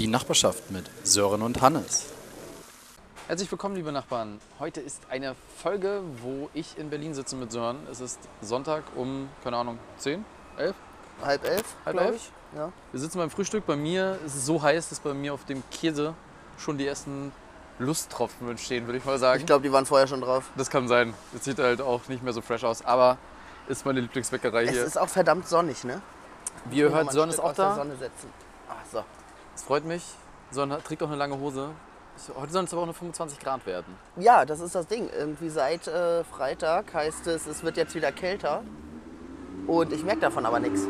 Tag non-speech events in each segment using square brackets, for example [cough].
Die Nachbarschaft mit Sören und Hannes. Herzlich willkommen, liebe Nachbarn. Heute ist eine Folge, wo ich in Berlin sitze mit Sören. Es ist Sonntag um, keine Ahnung, 10, 11? Halb elf, Halb elf? ich. Ja. Wir sitzen beim Frühstück. Bei mir ist es so heiß, dass bei mir auf dem Käse schon die ersten Lusttropfen entstehen, würde ich mal sagen. Ich glaube, die waren vorher schon drauf. das kann sein. Es sieht halt auch nicht mehr so fresh aus, aber ist meine Lieblingsbäckerei Es hier. ist auch verdammt sonnig, ne? Wie ihr hört, Sören ist auch da. Sonne setzen. Ach so. Es freut mich. Hat- trägt auch eine lange Hose. Heute sollen es aber auch nur 25 Grad werden. Ja, das ist das Ding. Irgendwie seit äh, Freitag heißt es, es wird jetzt wieder kälter. Und ich merke davon aber nichts.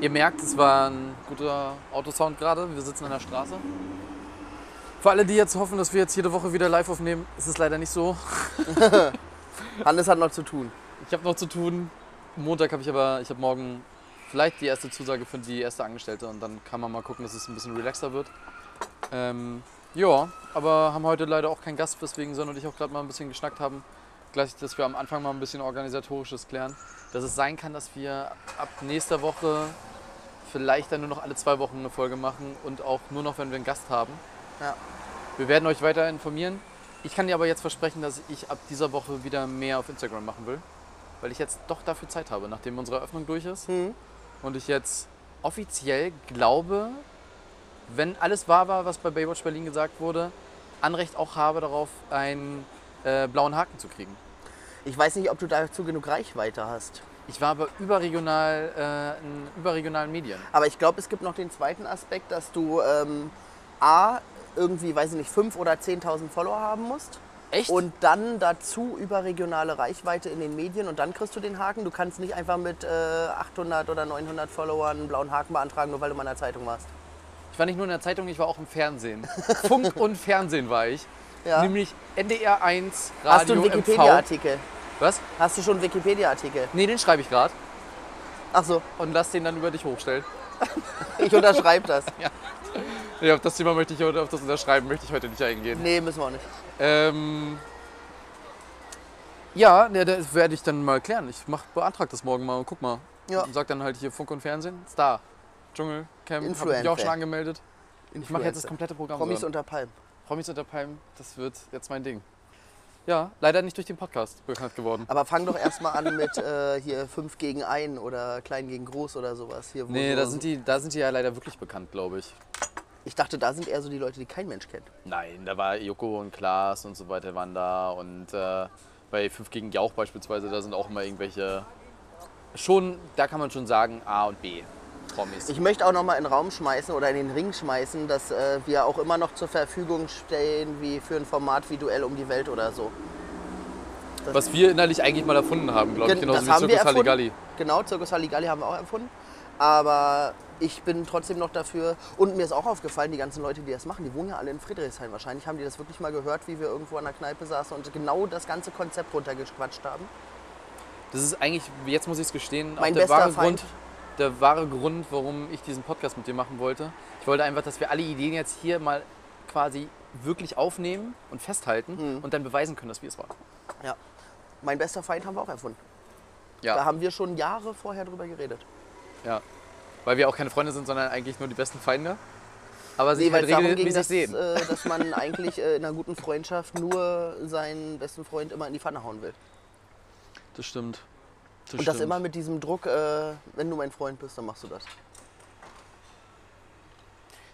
Ihr merkt, es war ein guter Autosound gerade. Wir sitzen an der Straße. Für alle, die jetzt hoffen, dass wir jetzt jede Woche wieder live aufnehmen, ist es leider nicht so. [laughs] Hannes hat noch zu tun. Ich habe noch zu tun. Montag habe ich aber, ich habe morgen vielleicht die erste Zusage für die erste Angestellte und dann kann man mal gucken, dass es ein bisschen relaxer wird. Ähm, ja, aber haben heute leider auch keinen Gast, weswegen Sonne und ich auch gerade mal ein bisschen geschnackt haben. Gleich, dass wir am Anfang mal ein bisschen organisatorisches klären. Dass es sein kann, dass wir ab nächster Woche vielleicht dann nur noch alle zwei Wochen eine Folge machen und auch nur noch, wenn wir einen Gast haben. Ja. Wir werden euch weiter informieren. Ich kann dir aber jetzt versprechen, dass ich ab dieser Woche wieder mehr auf Instagram machen will. Weil ich jetzt doch dafür Zeit habe, nachdem unsere Eröffnung durch ist. Hm. Und ich jetzt offiziell glaube, wenn alles wahr war, was bei Baywatch Berlin gesagt wurde, Anrecht auch habe darauf, einen äh, blauen Haken zu kriegen. Ich weiß nicht, ob du dazu genug Reichweite hast. Ich war aber überregional äh, in überregionalen Medien. Aber ich glaube, es gibt noch den zweiten Aspekt, dass du ähm, A, irgendwie, weiß ich nicht, 5.000 oder 10.000 Follower haben musst. Echt? Und dann dazu überregionale Reichweite in den Medien und dann kriegst du den Haken. Du kannst nicht einfach mit äh, 800 oder 900 Followern einen blauen Haken beantragen, nur weil du mal in der Zeitung warst. ich war nicht nur in der Zeitung, ich war auch im Fernsehen. [laughs] Funk und Fernsehen war ich. Ja. Nämlich NDR 1, Radio Hast du einen. Wikipedia-Artikel? Was? Hast du schon einen Wikipedia-Artikel? Nee, den schreibe ich gerade Ach so, und lass den dann über dich hochstellen. [laughs] ich unterschreibe das. [laughs] Ja, auf das Thema möchte ich heute, auf das Unterschreiben möchte ich heute nicht eingehen. Nee, müssen wir auch nicht. Ähm, ja, ne, das werde ich dann mal klären. Ich mach, beantrag das morgen mal und guck mal. Ja. Und sag dann halt hier Funk und Fernsehen. Star. Dschungelcamp. Hab ich mich auch Influencer. schon angemeldet. Ich mache jetzt das Influencer. komplette Programm. Promis unter Palmen. Promis unter Palmen, das wird jetzt mein Ding. Ja, leider nicht durch den Podcast bekannt geworden. Aber fang doch erstmal an mit äh, hier 5 gegen 1 oder klein gegen groß oder sowas. Hier, Nee, da sind, die, da sind die ja leider wirklich bekannt, glaube ich. Ich dachte, da sind eher so die Leute, die kein Mensch kennt. Nein, da war Joko und Klaas und so weiter waren da. Und äh, bei 5 gegen Jauch beispielsweise, da sind auch immer irgendwelche. Schon, da kann man schon sagen, A und B. Promis. Ich möchte auch noch mal in den Raum schmeißen oder in den Ring schmeißen, dass äh, wir auch immer noch zur Verfügung stehen wie für ein Format wie Duell um die Welt oder so. Was wir innerlich eigentlich mal erfunden haben, glaube ich. Gen- Genauso das wie haben wir erfunden. Halligalli. Genau, Circus Halligalli haben wir auch erfunden. Aber ich bin trotzdem noch dafür. Und mir ist auch aufgefallen, die ganzen Leute, die das machen, die wohnen ja alle in Friedrichshain. Wahrscheinlich haben die das wirklich mal gehört, wie wir irgendwo an der Kneipe saßen und genau das ganze Konzept runtergequatscht haben. Das ist eigentlich, jetzt muss ich es gestehen, auch Mein der wahre. Grund, der wahre Grund, warum ich diesen Podcast mit dir machen wollte. Ich wollte einfach, dass wir alle Ideen jetzt hier mal quasi wirklich aufnehmen und festhalten Mhm. und dann beweisen können, dass wir es waren. Ja. Mein bester Feind haben wir auch erfunden. Ja. Da haben wir schon Jahre vorher drüber geredet. Ja. Weil wir auch keine Freunde sind, sondern eigentlich nur die besten Feinde. Aber sich Nee, weil halt es darum ging, regelmäßig dass, sehen. äh, dass man [laughs] eigentlich äh, in einer guten Freundschaft nur seinen besten Freund immer in die Pfanne hauen will. Das stimmt. Das Und das stimmt. immer mit diesem Druck, äh, wenn du mein Freund bist, dann machst du das.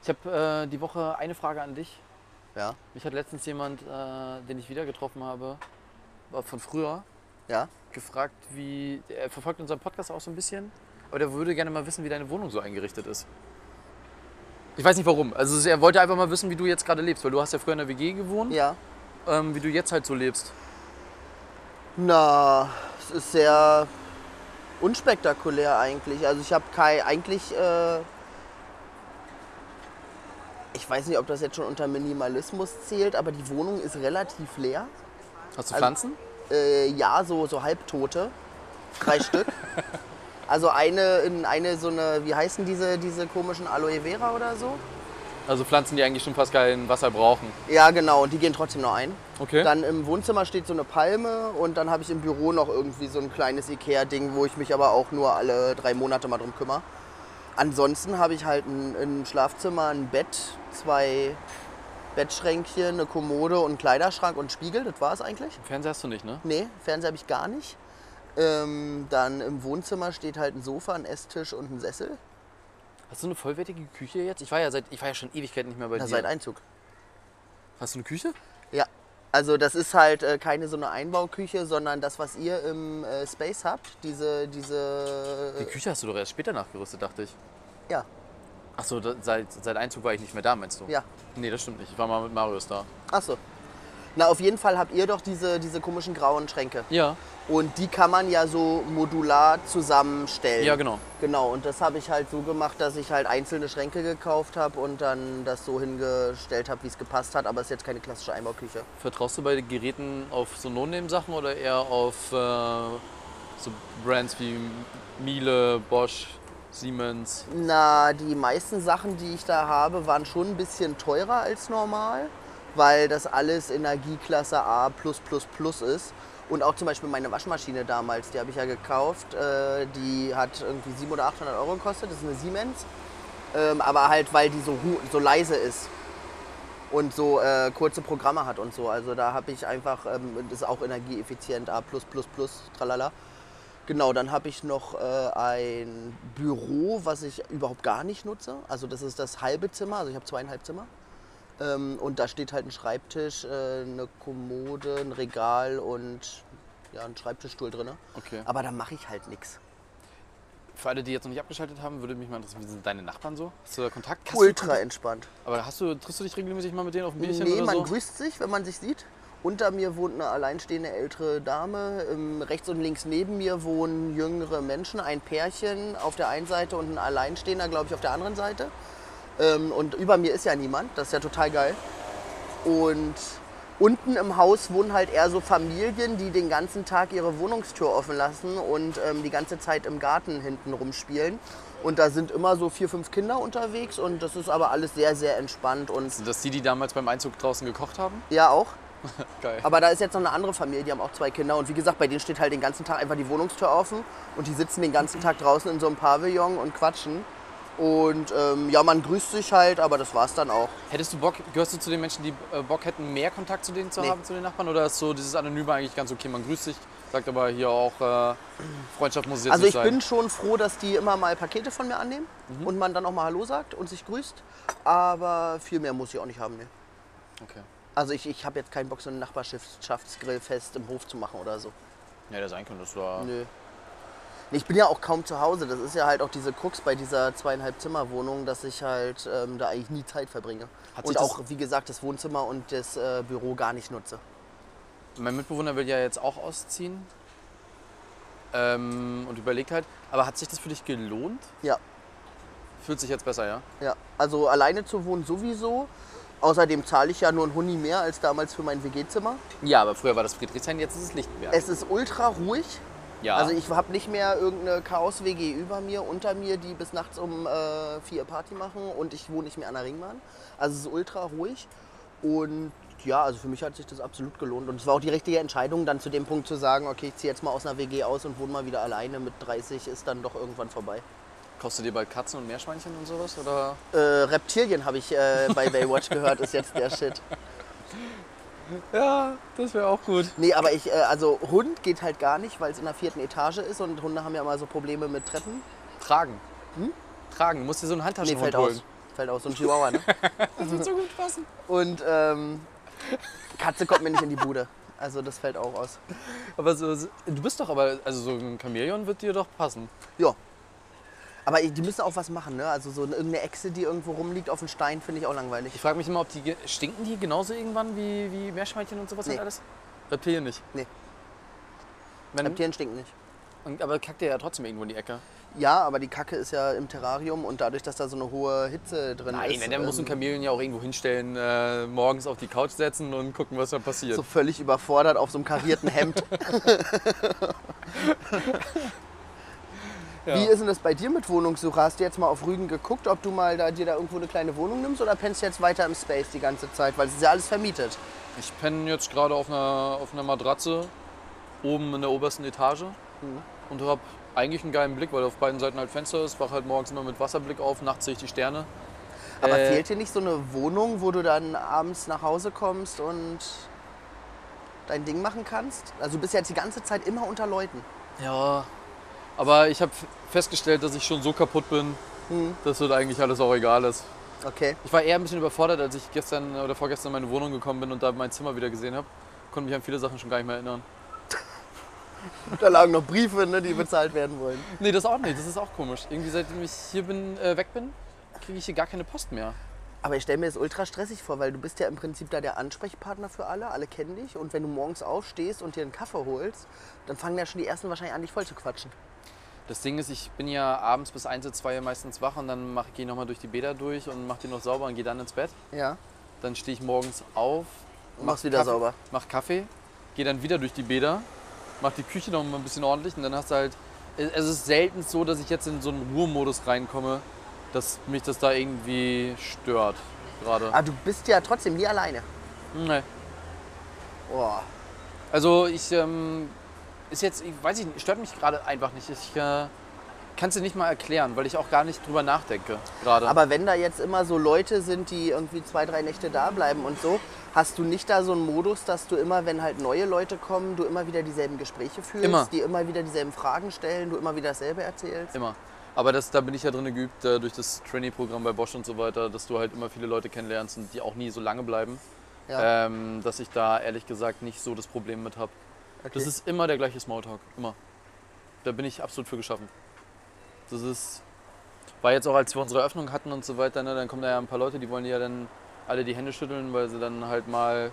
Ich habe äh, die Woche eine Frage an dich. Ja? Mich hat letztens jemand, äh, den ich wieder getroffen habe, war von früher, Ja? gefragt, wie. Er verfolgt unseren Podcast auch so ein bisschen, aber der würde gerne mal wissen, wie deine Wohnung so eingerichtet ist. Ich weiß nicht warum. Also er wollte einfach mal wissen, wie du jetzt gerade lebst, weil du hast ja früher in der WG gewohnt, Ja. ähm, wie du jetzt halt so lebst. Na, es ist sehr unspektakulär eigentlich. Also ich habe kein, eigentlich, äh, ich weiß nicht, ob das jetzt schon unter Minimalismus zählt, aber die Wohnung ist relativ leer. Hast du Also- Pflanzen? Äh, ja, so, so halbtote. Drei [laughs] Stück. Also eine in eine so eine, wie heißen diese, diese komischen Aloe Vera oder so? Also Pflanzen, die eigentlich schon fast kein Wasser brauchen. Ja, genau, und die gehen trotzdem noch ein. Okay. Dann im Wohnzimmer steht so eine Palme und dann habe ich im Büro noch irgendwie so ein kleines Ikea-Ding, wo ich mich aber auch nur alle drei Monate mal drum kümmere. Ansonsten habe ich halt ein, ein Schlafzimmer, ein Bett, zwei Bettschränkchen, eine Kommode und einen Kleiderschrank und einen Spiegel. Das war es eigentlich. Fernseher hast du nicht, ne? Nee, Fernseher habe ich gar nicht. Ähm, dann im Wohnzimmer steht halt ein Sofa, ein Esstisch und ein Sessel. Hast du eine vollwertige Küche jetzt? Ich war ja seit ich war ja schon Ewigkeit nicht mehr bei Na, dir. seit Einzug. Hast du eine Küche? Ja. Also das ist halt äh, keine so eine Einbauküche, sondern das, was ihr im äh, Space habt. Diese, diese. Die Küche hast du doch erst später nachgerüstet, dachte ich. ja, Achso, seit, seit Einzug war ich nicht mehr da, meinst du? ja. Nee, das stimmt nicht. Ich war mal mit Marius da. Ach so. Na, auf jeden Fall habt ihr doch diese, diese komischen grauen Schränke. Ja. Und die kann man ja so modular zusammenstellen. Ja, genau. Genau, und das habe ich halt so gemacht, dass ich halt einzelne Schränke gekauft habe und dann das so hingestellt habe, wie es gepasst hat. Aber es ist jetzt keine klassische Einbauküche. Vertraust du bei den Geräten auf so No-Name-Sachen oder eher auf äh, so Brands wie Miele, Bosch, Siemens? Na, die meisten Sachen, die ich da habe, waren schon ein bisschen teurer als normal, weil das alles Energieklasse A ist. Und auch zum Beispiel meine Waschmaschine damals, die habe ich ja gekauft, äh, die hat irgendwie 700 oder 800 Euro gekostet, das ist eine Siemens. Ähm, aber halt, weil die so, so leise ist und so äh, kurze Programme hat und so. Also da habe ich einfach, ähm, das ist auch energieeffizient, A, tralala. Genau, dann habe ich noch äh, ein Büro, was ich überhaupt gar nicht nutze. Also das ist das halbe Zimmer, also ich habe zweieinhalb Zimmer. Ähm, und da steht halt ein Schreibtisch, äh, eine Kommode, ein Regal und ja, ein Schreibtischstuhl drin. Okay. Aber da mache ich halt nichts. Für alle, die jetzt noch nicht abgeschaltet haben, würde mich mal interessieren, wie sind deine Nachbarn so? Hast du da Kontakt? Hast Ultra Du, entspannt. aber hast du, triffst du dich regelmäßig mal mit denen auf ein Bierchen Nee, oder man so? grüßt sich, wenn man sich sieht. Unter mir wohnt eine alleinstehende ältere Dame. Ähm, rechts und links neben mir wohnen jüngere Menschen, ein Pärchen auf der einen Seite und ein Alleinstehender, glaube ich, auf der anderen Seite. Ähm, und über mir ist ja niemand. Das ist ja total geil. Und unten im Haus wohnen halt eher so Familien, die den ganzen Tag ihre Wohnungstür offen lassen und ähm, die ganze Zeit im Garten hinten rumspielen. Und da sind immer so vier, fünf Kinder unterwegs und das ist aber alles sehr, sehr entspannt und Sind das die, die damals beim Einzug draußen gekocht haben? ja auch. [laughs] Geil. Aber da ist jetzt noch eine andere Familie, die haben auch zwei Kinder. Und wie gesagt, bei denen steht halt den ganzen Tag einfach die Wohnungstür offen. Und die sitzen den ganzen [clears throat] Tag draußen in so einem Pavillon und quatschen. Und ähm, ja, man grüßt sich halt, aber das war's dann auch. Hättest du Bock, gehörst du zu den Menschen, die äh, Bock hätten, mehr Kontakt zu denen zu Nee. haben, zu den Nachbarn? Oder ist so dieses Anonyme eigentlich ganz okay? Man grüßt sich, sagt aber hier auch, äh, Freundschaft muss jetzt Also ich sein. bin schon froh, dass die immer mal Pakete von mir annehmen und man dann auch mal Hallo sagt und sich grüßt. Aber viel mehr muss ich auch nicht haben. Nee. Okay. Also ich, ich habe jetzt keinen Bock, so ein Nachbarschaftsgrillfest im Hof zu machen oder so. Ja, der sein könnte, das war. Nö. Nee, Ich bin ja auch kaum zu Hause. Das ist ja halt auch diese Krux bei dieser zweieinhalb Zimmer Wohnung, dass ich halt ähm, da eigentlich nie Zeit verbringe. Hat und auch, wie gesagt, das Wohnzimmer und das äh, Büro gar nicht nutze. Mein Mitbewohner will ja jetzt auch ausziehen. Ähm, und überlegt halt, aber hat sich das für dich gelohnt? Ja, Fühlt sich jetzt besser, ja? ja. Also alleine zu wohnen sowieso. Außerdem zahle ich ja nur ein Huni mehr als damals für mein WG-Zimmer. Ja, aber früher war das Friedrichshain, jetzt ist es Lichtenberg. Es ist ultra ruhig. Ja. Also ich habe nicht mehr irgendeine Chaos-WG über mir, unter mir, die bis nachts um äh, vier Party machen und ich wohne nicht mehr an der Ringbahn. Also es ist ultra ruhig und ja, also für mich hat sich das absolut gelohnt und es war auch die richtige Entscheidung, dann zu dem Punkt zu sagen, okay, ich ziehe jetzt mal aus einer WG aus und wohne mal wieder alleine. Mit 30 ist dann doch irgendwann vorbei. Du dir bald Katzen und Meerschweinchen und sowas? Oder? Äh, Reptilien habe ich äh, bei Baywatch gehört, ist jetzt der Shit. [laughs] Ja, das wäre auch gut. Nee, aber ich, äh, also Hund geht halt gar nicht, weil es in der vierten Etage ist und Hunde haben ja immer so Probleme mit Treppen. Tragen. Tragen. Du musst dir so einen Nee, Handtaschenhund fällt holen. aus. Fällt aus, so ein Chihuahua, ne? [laughs] Das wird so gut passen. Und ähm, Katze kommt mir nicht in die Bude. Also das fällt auch aus. Aber so, so- du bist doch aber, also so ein Chamäleon wird dir doch passen. Ja. Aber die müssen auch was machen, ne? Also so irgendeine Echse, die irgendwo rumliegt auf dem Stein, finde ich auch langweilig. Ich frage mich immer, ob die stinken die genauso irgendwann wie, wie Meerschweinchen und sowas Nee. und alles? Reptilien nicht. Nee. Wenn, Reptilien stinken nicht. und, aber kackt der ja trotzdem irgendwo in die Ecke. Ja, aber die Kacke ist ja im Terrarium und dadurch, dass da so eine hohe Hitze drin Nein, ist. der muss ein ähm, Chamäleon ja auch irgendwo hinstellen, äh, morgens auf die Couch setzen und gucken, was da passiert. so völlig überfordert auf so einem karierten Hemd. [laughs] [laughs] Ja. Wie ist denn das bei dir mit Wohnungssuche? Hast du jetzt mal auf Rügen geguckt, ob du mal da, dir da irgendwo eine kleine Wohnung nimmst oder pennst du jetzt weiter im Space die ganze Zeit? Weil es ist ja alles vermietet. Ich penne jetzt gerade auf einer, auf einer Matratze oben in der obersten Etage Mhm. und habe eigentlich einen geilen Blick, weil auf beiden Seiten halt Fenster ist. Wach halt morgens immer mit Wasserblick auf, nachts sehe ich die Sterne. Aber Äh, fehlt dir nicht so eine Wohnung, wo du dann abends nach Hause kommst und dein Ding machen kannst? Also du bist ja jetzt die ganze Zeit immer unter Leuten. Ja, aber ich habe festgestellt, dass ich schon so kaputt bin, Mhm. dass das eigentlich alles auch egal ist. Okay. Ich war eher ein bisschen überfordert, als ich gestern oder vorgestern in meine Wohnung gekommen bin und da mein Zimmer wieder gesehen habe. Konnte mich an viele Sachen schon gar nicht mehr erinnern. [laughs] Da lagen noch Briefe, ne, die bezahlt werden wollen. Nee, das auch nicht. Das ist auch komisch. Irgendwie seitdem ich hier bin, äh, weg bin, kriege ich hier gar keine Post mehr. Aber ich stelle mir das ultra stressig vor, weil du bist ja im Prinzip da der Ansprechpartner für alle, alle kennen dich. Und wenn du morgens aufstehst und dir einen Kaffee holst, dann fangen ja schon die ersten wahrscheinlich an, dich voll zu quatschen. Das Ding ist, ich bin ja abends bis 1, 2 meistens wach und dann gehe ich nochmal durch die Bäder durch und mache die noch sauber und gehe dann ins Bett. Ja. Dann stehe ich morgens auf, Und machst wieder Kaffee, sauber. mach Kaffee, gehe dann wieder durch die Bäder, mach die Küche noch mal ein bisschen ordentlich und dann hast du halt. Es ist selten so, dass ich jetzt in so einen Ruhemodus reinkomme, dass mich das da irgendwie stört. Gerade. Aber du bist ja trotzdem nie alleine. Nee. Boah. Also ich ähm, ist jetzt, ich weiß ich nicht, stört mich gerade einfach nicht. Ich äh, kann es dir nicht mal erklären, weil ich auch gar nicht drüber nachdenke gerade. Aber wenn da jetzt immer so Leute sind, die irgendwie zwei, drei Nächte da bleiben und so, hast du nicht da so einen Modus, dass du immer, wenn halt neue Leute kommen, du immer wieder dieselben Gespräche führst, Immer. die immer wieder dieselben Fragen stellen, du immer wieder dasselbe erzählst? Immer. Aber das, da bin ich ja drin geübt äh, durch das Trainee-Programm bei Bosch und so weiter, dass du halt immer viele Leute kennenlernst und die auch nie so lange bleiben. Ja. Ähm, dass ich da ehrlich gesagt nicht so das Problem mit habe. Okay. Das ist immer der gleiche Smalltalk. Immer. Da bin ich absolut für geschaffen. Das ist. War jetzt auch, als wir unsere Eröffnung hatten und so weiter, ne, dann kommen da ja ein paar Leute, die wollen ja dann alle die Hände schütteln, weil sie dann halt mal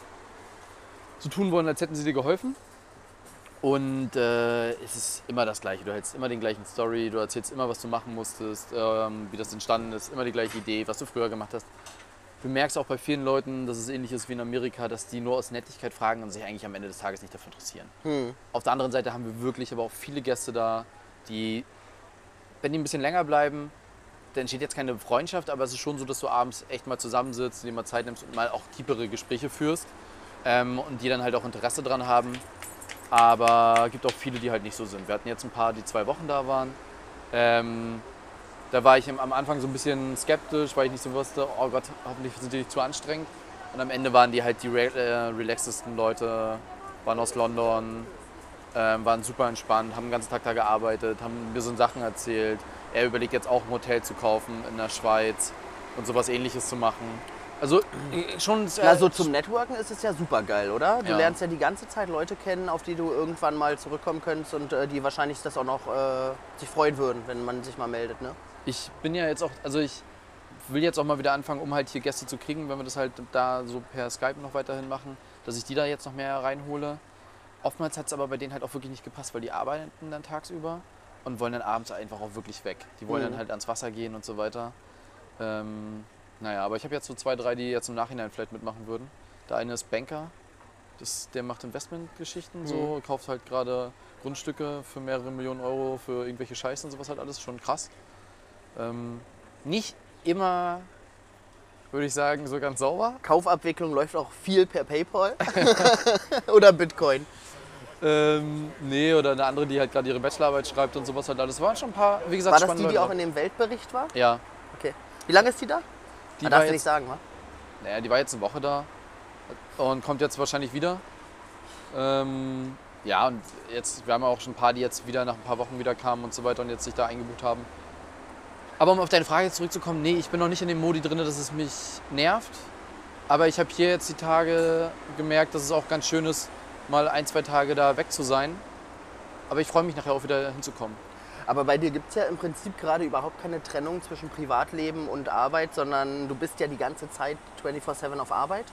so tun wollen, als hätten sie dir geholfen. Und äh, es ist immer das Gleiche. Du hältst immer den gleichen Story, du erzählst immer, was du machen musstest, ähm, wie das entstanden ist, immer die gleiche Idee, was du früher gemacht hast. Du merkst auch bei vielen Leuten, dass es ähnlich ist wie in Amerika, dass die nur aus Nettigkeit fragen und sich eigentlich am Ende des Tages nicht dafür interessieren. Hm. Auf der anderen Seite haben wir wirklich aber auch viele Gäste da, die, wenn die ein bisschen länger bleiben, da entsteht jetzt keine Freundschaft, aber es ist schon so, dass du abends echt mal zusammensitzt, dir mal Zeit nimmst und mal auch tiefere Gespräche führst ähm, und die dann halt auch Interesse dran haben. Aber es gibt auch viele, die halt nicht so sind. Wir hatten jetzt ein paar, die zwei Wochen da waren. Ähm, da war ich am- Anfang so ein bisschen skeptisch, weil ich nicht so wusste, oh Gott, hoffentlich sind die nicht zu anstrengend. Und am Ende waren die halt die re äh, relaxesten Leute, waren aus London, ähm, waren super entspannt, haben den ganzen Tag da gearbeitet, haben mir so Sachen erzählt. Er überlegt jetzt auch ein Hotel zu kaufen in der Schweiz und sowas ähnliches zu machen. Also äh, schon... äh, Na, so zum Networken ist es ja super geil, oder? Du Ja. lernst ja die ganze Zeit Leute kennen, auf die du irgendwann mal zurückkommen könntest und äh, die wahrscheinlich das auch noch äh, sich freuen würden, wenn man sich mal meldet, ne? Ich bin ja jetzt auch, also ich will jetzt auch mal wieder anfangen, um halt hier Gäste zu kriegen, wenn wir das halt da so per Skype noch weiterhin machen, dass ich die da jetzt noch mehr reinhole. Oftmals hat es aber bei denen halt auch wirklich nicht gepasst, weil die arbeiten dann tagsüber und wollen dann abends einfach auch wirklich weg. Die wollen Mhm. dann halt ans Wasser gehen und so weiter. Ähm, naja, aber ich habe jetzt so zwei, drei, die jetzt im Nachhinein vielleicht mitmachen würden. Der eine ist Banker, das, der macht Investmentgeschichten, so, kauft halt gerade Grundstücke für mehrere Millionen Euro für irgendwelche Scheiße und sowas halt alles, schon krass. Ähm, nicht immer, würde ich sagen, so ganz sauber. Kaufabwicklung läuft auch viel per PayPal [laughs] oder Bitcoin. Ähm, nee, oder eine andere, die halt gerade ihre Bachelorarbeit schreibt und sowas halt alles. Waren schon ein paar, wie gesagt, War das die, die auch in dem Weltbericht war? Ja, Okay. Wie lange ist die da? die Ah, darfst du nicht sagen, wa? naja, die war jetzt eine Woche da und kommt jetzt wahrscheinlich wieder. Ähm, ja, und jetzt, wir haben ja auch schon ein paar, die jetzt wieder nach ein paar Wochen wieder kamen und so weiter und jetzt sich da eingebucht haben. Aber um auf deine Frage zurückzukommen, nee, ich bin noch nicht in dem Modi drin, dass es mich nervt. Aber ich habe hier jetzt die Tage gemerkt, dass es auch ganz schön ist, mal ein, zwei Tage da weg zu sein. Aber ich freue mich nachher auch wieder hinzukommen. Aber bei dir gibt es ja im Prinzip gerade überhaupt keine Trennung zwischen Privatleben und Arbeit, sondern du bist ja die ganze Zeit 24-7 auf Arbeit.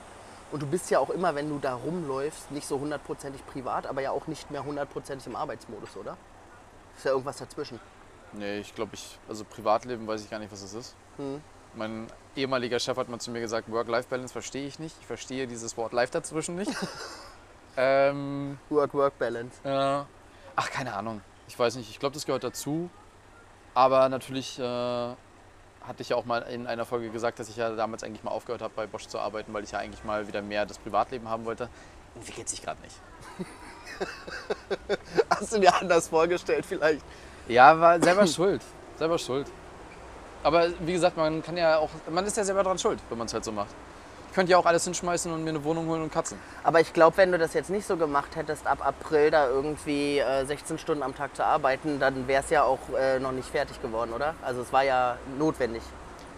Und du bist ja auch immer, wenn du da rumläufst, nicht so hundertprozentig privat, aber ja auch nicht mehr hundertprozentig im Arbeitsmodus, oder? Ist ja irgendwas dazwischen. Nee, ich glaube, ich, also Privatleben weiß ich gar nicht, was es ist. Hm. Mein ehemaliger Chef hat mal zu mir gesagt, Work-Life-Balance verstehe ich nicht. Ich verstehe dieses Wort Life dazwischen nicht. [laughs] ähm, Work-Work-Balance. äh, ach, keine Ahnung. Ich weiß nicht. Ich glaube, das gehört dazu. Aber natürlich äh, hatte ich ja auch mal in einer Folge gesagt, dass ich ja damals eigentlich mal aufgehört habe, bei Bosch zu arbeiten, weil ich ja eigentlich mal wieder mehr das Privatleben haben wollte. Entwickelt sich gerade nicht. [laughs] Hast du dir anders vorgestellt vielleicht? Ja, war selber schuld. Selber schuld. Aber wie gesagt, man kann ja auch, man ist ja selber dran schuld, wenn man es halt so macht. Ich könnte ja auch alles hinschmeißen und mir eine Wohnung holen und Katzen. Aber ich glaube, wenn du das jetzt nicht so gemacht hättest, ab April da irgendwie äh, 16 Stunden am Tag zu arbeiten, dann wäre es ja auch äh, noch nicht fertig geworden, oder? Also es war ja notwendig.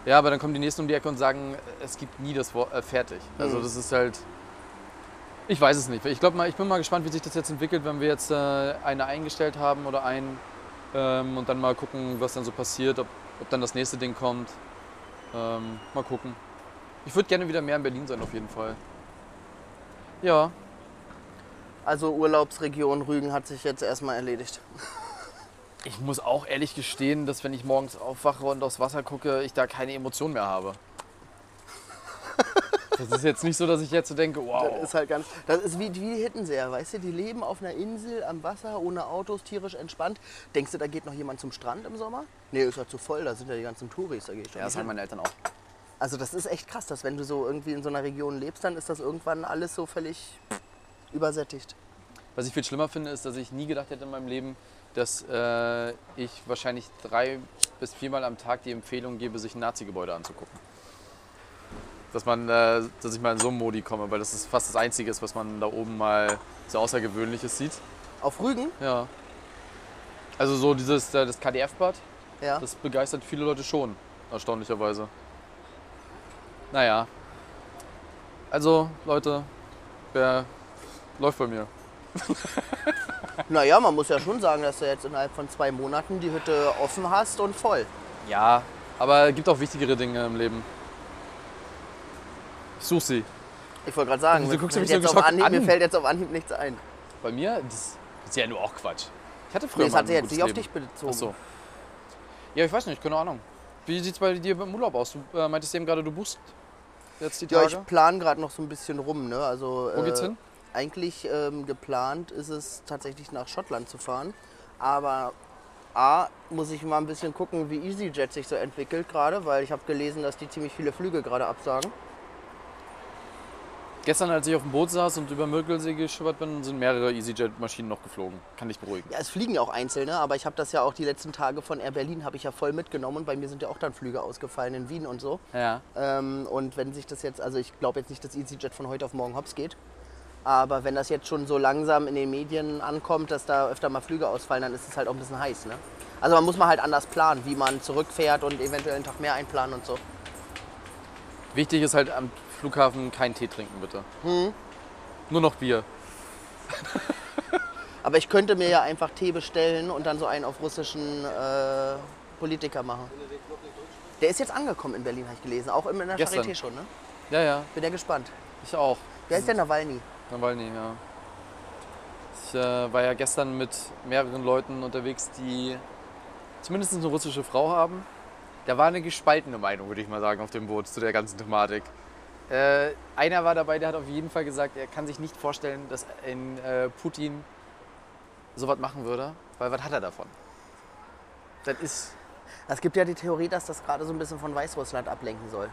Ja, aber dann kommen die nächsten um die Ecke und sagen, es gibt nie das Wort äh, fertig. Also Mhm. das ist halt. Ich weiß es nicht. Ich glaube mal, ich bin mal gespannt, wie sich das jetzt entwickelt, wenn wir jetzt äh, eine eingestellt haben oder einen ähm, und dann mal gucken, was dann so passiert, ob, ob dann das nächste Ding kommt. Ähm, mal gucken. Ich würde gerne wieder mehr in Berlin sein, auf jeden Fall. Ja, Also Urlaubsregion Rügen hat sich jetzt erstmal erledigt. ich muss auch ehrlich gestehen, dass wenn ich morgens aufwache und aufs Wasser gucke, ich da keine Emotion mehr habe. Das ist jetzt nicht so, dass ich jetzt so denke, wow. Das ist halt ganz. Das ist wie, wie die Hittenseher, weißt du? Die leben auf einer Insel am Wasser, ohne Autos, tierisch entspannt. Denkst du, da geht noch jemand zum Strand im Sommer? Nee, ist ja zu voll, da sind ja die ganzen Touris, da gehe ich Ja, das haben meine Eltern auch. Also das ist echt krass, dass wenn du so irgendwie in so einer Region lebst, dann ist das irgendwann alles so völlig übersättigt. Was ich viel schlimmer finde, ist, dass ich nie gedacht hätte in meinem Leben, dass äh, ich wahrscheinlich drei bis viermal am Tag die Empfehlung gebe, sich ein Nazi-Gebäude anzugucken. Dass, man, äh, dass ich mal in so einen Modi komme, weil das ist fast das Einzige ist, was man da oben mal so Außergewöhnliches sieht. Auf Rügen? Ja. Also so dieses, äh, das KDF-Bad, Ja. das begeistert viele Leute schon, erstaunlicherweise. Naja. Also, Leute, wer läuft bei mir? [laughs] Naja, man muss ja schon sagen, dass du jetzt innerhalb von zwei Monaten die Hütte offen hast und voll. Ja, aber es gibt auch wichtigere Dinge im Leben. Ich suche sie. Ich wollte gerade sagen, mir, guckst du fällt mich so jetzt auf Anhieb, mir an? fällt jetzt auf Anhieb nichts ein. Bei mir? Das ist ja nur auch Quatsch. Ich hatte früher Nee, das mal hat sich ein jetzt nicht auf dich bezogen. Ach so. Ja, ich weiß nicht, keine Ahnung. Wie sieht's bei dir im Urlaub aus? Du äh, meintest eben gerade, du buchst jetzt die Ja, Tage. ich plane gerade noch so ein bisschen rum. Ne? Also, Wo geht's äh, hin? Eigentlich ähm, geplant ist es tatsächlich nach Schottland zu fahren. Aber A, muss ich mal ein bisschen gucken, wie EasyJet sich so entwickelt gerade, weil ich habe gelesen, dass die ziemlich viele Flüge gerade absagen. Gestern, als ich auf dem Boot saß und über Müggelsee geschippert bin, sind mehrere EasyJet-Maschinen noch geflogen. Kann dich beruhigen. Ja, es fliegen ja auch einzelne, aber ich habe das ja auch die letzten Tage von Air Berlin habe ich ja voll mitgenommen und bei mir sind ja auch dann Flüge ausgefallen in Wien und so. Ja. Ähm, und wenn sich das jetzt, also ich glaube jetzt nicht, dass EasyJet von heute auf morgen hops geht, aber wenn das jetzt schon so langsam in den Medien ankommt, dass da öfter mal Flüge ausfallen, dann ist es halt auch ein bisschen heiß. Ne? Also man muss mal halt anders planen, wie man zurückfährt und eventuell einen Tag mehr einplanen und so. Wichtig ist halt am Flughafen keinen Tee trinken, bitte. Nur noch Bier. [laughs] Aber ich könnte mir ja einfach Tee bestellen und dann so einen auf russischen äh, Politiker machen. Der ist jetzt angekommen in Berlin, habe ich gelesen. Auch in der Gestern. Charité schon, ne? Ja, ja, Bin ja gespannt. ich auch. Wer ist der Nawalny? Nawalny, ja. Ich äh, war ja gestern mit mehreren Leuten unterwegs, die zumindest eine russische Frau haben. Da war eine gespaltene Meinung, würde ich mal sagen, auf dem Boot zu der ganzen Thematik. Äh, einer war dabei, der hat auf jeden Fall gesagt, er kann sich nicht vorstellen, dass ein äh, Putin sowas machen würde, weil was hat er davon? Das ist. Es gibt ja die Theorie, dass das gerade so ein bisschen von Weißrussland ablenken soll.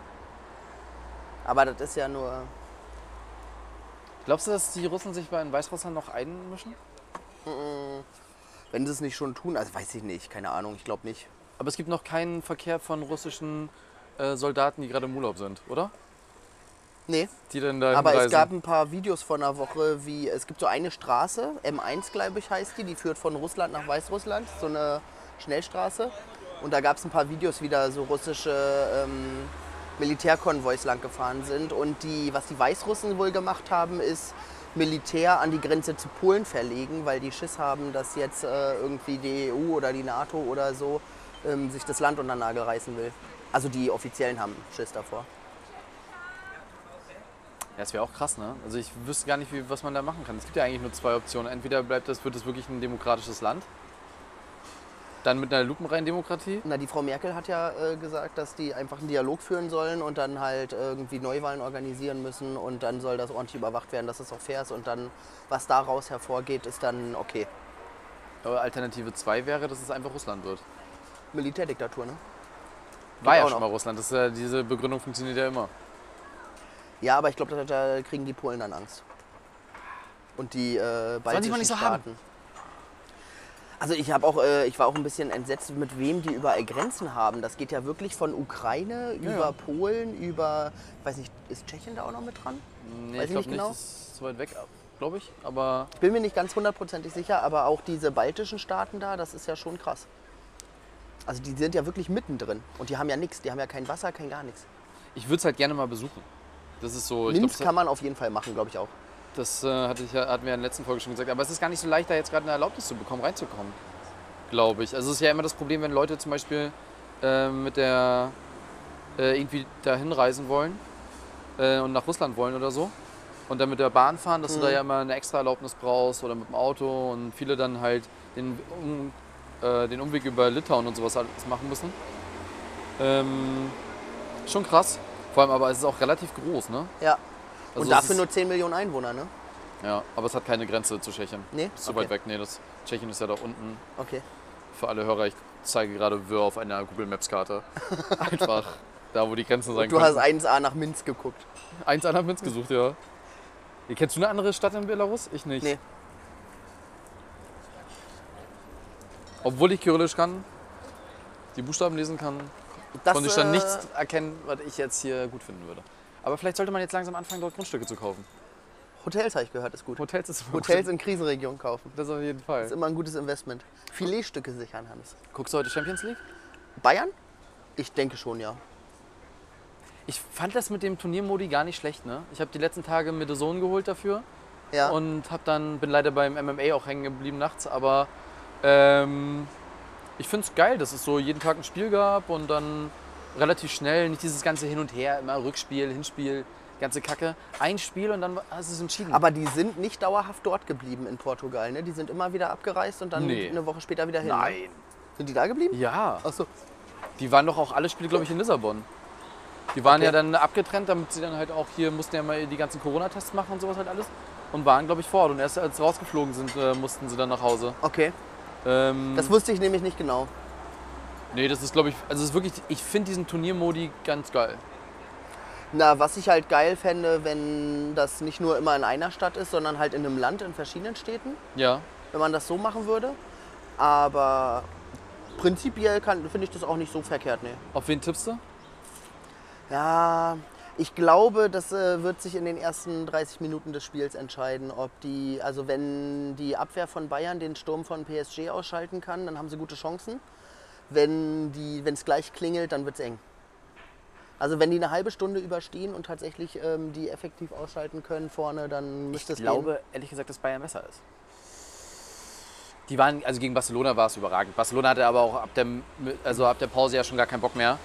Aber das ist ja nur. Glaubst du, dass die Russen sich bei in Weißrussland noch einmischen? Wenn sie es nicht schon tun, also weiß ich nicht, keine Ahnung, ich glaube nicht. Aber es gibt noch keinen Verkehr von russischen äh, Soldaten, die gerade im Urlaub sind, oder? Nee, Die dann da aber es gab ein paar Videos von einer Woche, wie es gibt so eine Straße, M1 glaube ich heißt die, die führt von Russland nach Weißrussland, so eine Schnellstraße. Und da gab es ein paar Videos, wie da so russische ähm, Militärkonvois lang gefahren sind. Und die, was die Weißrussen wohl gemacht haben, ist Militär an die Grenze zu Polen verlegen, weil die Schiss haben, dass jetzt äh, irgendwie die EU oder die NATO oder so ähm, sich das Land unter den Nagel reißen will. Also die Offiziellen haben Schiss davor. Ja, das wäre auch krass, ne? Also ich wüsste gar nicht, wie, was man da machen kann. Es gibt ja eigentlich nur zwei Optionen. Entweder bleibt das, wird es wirklich ein demokratisches Land, dann mit einer lupenreinen Demokratie. Na, die Frau Merkel hat ja äh, gesagt, dass die einfach einen Dialog führen sollen und dann halt irgendwie Neuwahlen organisieren müssen und dann soll das ordentlich überwacht werden, dass es auch fair ist und dann, was daraus hervorgeht, ist dann okay. Aber Alternative 2 wäre, dass es einfach Russland wird. Militärdiktatur, ne? War ja auch schon noch. mal Russland. Das, ist ja- diese Begründung funktioniert ja immer. Ja, aber ich glaube, da, da kriegen die Polen dann Angst. und die äh, baltischen nicht so haben. Also ich habe auch, äh, ich war auch ein bisschen entsetzt, mit wem die überall Grenzen haben. Das geht ja wirklich von Ukraine Ja, über ja. Polen, über, ich weiß nicht, ist Tschechien da auch noch mit dran? Nee, Weiß ich glaube nicht nicht, genau. das ist zu weit weg, glaube ich. Aber Ich bin mir nicht ganz hundertprozentig sicher, aber auch diese baltischen Staaten da, das ist ja schon krass. Also die sind ja wirklich mittendrin und die haben ja nichts, die haben ja kein Wasser, kein gar nichts. ich würde es halt gerne mal besuchen. Das ist so, Minsk glaub, kann man auf jeden Fall machen, glaube ich auch. das äh, hatte ich, ja- hatten wir in der letzten Folge schon gesagt. Aber es ist gar nicht so leicht, da jetzt gerade eine Erlaubnis zu bekommen, reinzukommen. Glaube ich. Also es ist ja immer das Problem, wenn Leute zum Beispiel äh, mit der äh, irgendwie dahin reisen wollen äh, und nach Russland wollen oder so. Und dann mit der Bahn fahren, dass du da ja immer eine extra Erlaubnis brauchst oder mit dem Auto und viele dann halt den, äh, den Umweg über Litauen und sowas alles machen müssen. Ähm, schon krass. Vor allem aber es ist auch relativ groß, ne? Ja. Also und dafür ist- nur 10 Millionen Einwohner, ne? Ja, aber es hat keine Grenze zu Tschechien. Nee? Ist zu Okay. weit weg. Nee, das Tschechien ist ja da unten. Okay. Für alle Hörer, ich zeige gerade Wirr auf einer Google Maps Karte. [laughs] Einfach da, wo die Grenzen sein Du hast können. 1A nach Minsk geguckt. Eins an Minsk gesucht, ja. Kennst du eine andere Stadt in Belarus? Ich nicht. Nee. Obwohl ich Kyrillisch kann, die Buchstaben lesen kann, Das, konnte ich dann äh, nichts erkennen, was ich jetzt hier gut finden würde. Aber vielleicht sollte man jetzt langsam anfangen, dort Grundstücke zu kaufen. Hotels habe ich gehört, ist gut. Hotels ist Hotels in Krisenregionen kaufen. Das auf jeden ist Fall. immer ein gutes Investment. Filetstücke sichern, Hannes. Guckst du heute Champions League? Bayern? Ich denke schon, ja. Ich fand das mit dem Turniermodi gar nicht schlecht, ne? Ich habe die letzten Tage mir The Zone geholt dafür Ja. und hab dann bin leider beim MMA auch hängen geblieben nachts, aber ähm, ich finde es geil, dass es so jeden Tag ein Spiel gab und dann relativ schnell, nicht dieses ganze Hin und Her, immer Rückspiel, Hinspiel, ganze Kacke. Ein Spiel und dann ist es entschieden. Aber die sind nicht dauerhaft dort geblieben in Portugal, ne? Die sind immer wieder abgereist und dann Nee. eine Woche später wieder hin. Ne? Nein. Sind die da geblieben? Ja, Achso. die waren doch auch alle Spiele, glaube ich, in Lissabon. Die waren Okay. ja dann abgetrennt, damit sie dann halt auch hier mussten ja mal die ganzen Corona-Tests machen und sowas halt alles. Und waren, glaube ich, vor Ort. Und erst als sie rausgeflogen sind, äh, mussten sie dann nach Hause. Okay. Ähm, Das wusste ich nämlich nicht genau. nee, das ist, glaube ich, also es ist wirklich, ich finde diesen Turniermodi ganz geil. Na, was ich halt geil fände, wenn das nicht nur immer in einer Stadt ist, sondern halt in einem Land in verschiedenen Städten, Ja. wenn man das so machen würde. Aber prinzipiell kann- finde ich das auch nicht so verkehrt, ne. Auf wen tippst du? Ja, ich glaube, das äh, wird sich in den ersten 30 Minuten des Spiels entscheiden, ob die, also wenn die Abwehr von Bayern den Sturm von PSG ausschalten kann, dann haben sie gute Chancen. Wenn es gleich klingelt, dann wird es eng. Also wenn die eine halbe Stunde überstehen und tatsächlich ähm, die effektiv ausschalten können vorne, dann müsste es Ich glaube, ehrlich gesagt, dass Bayern besser ist. Die waren, also gegen Barcelona war es überragend. Barcelona hatte aber auch ab der, also ab der Pause ja schon gar keinen Bock mehr.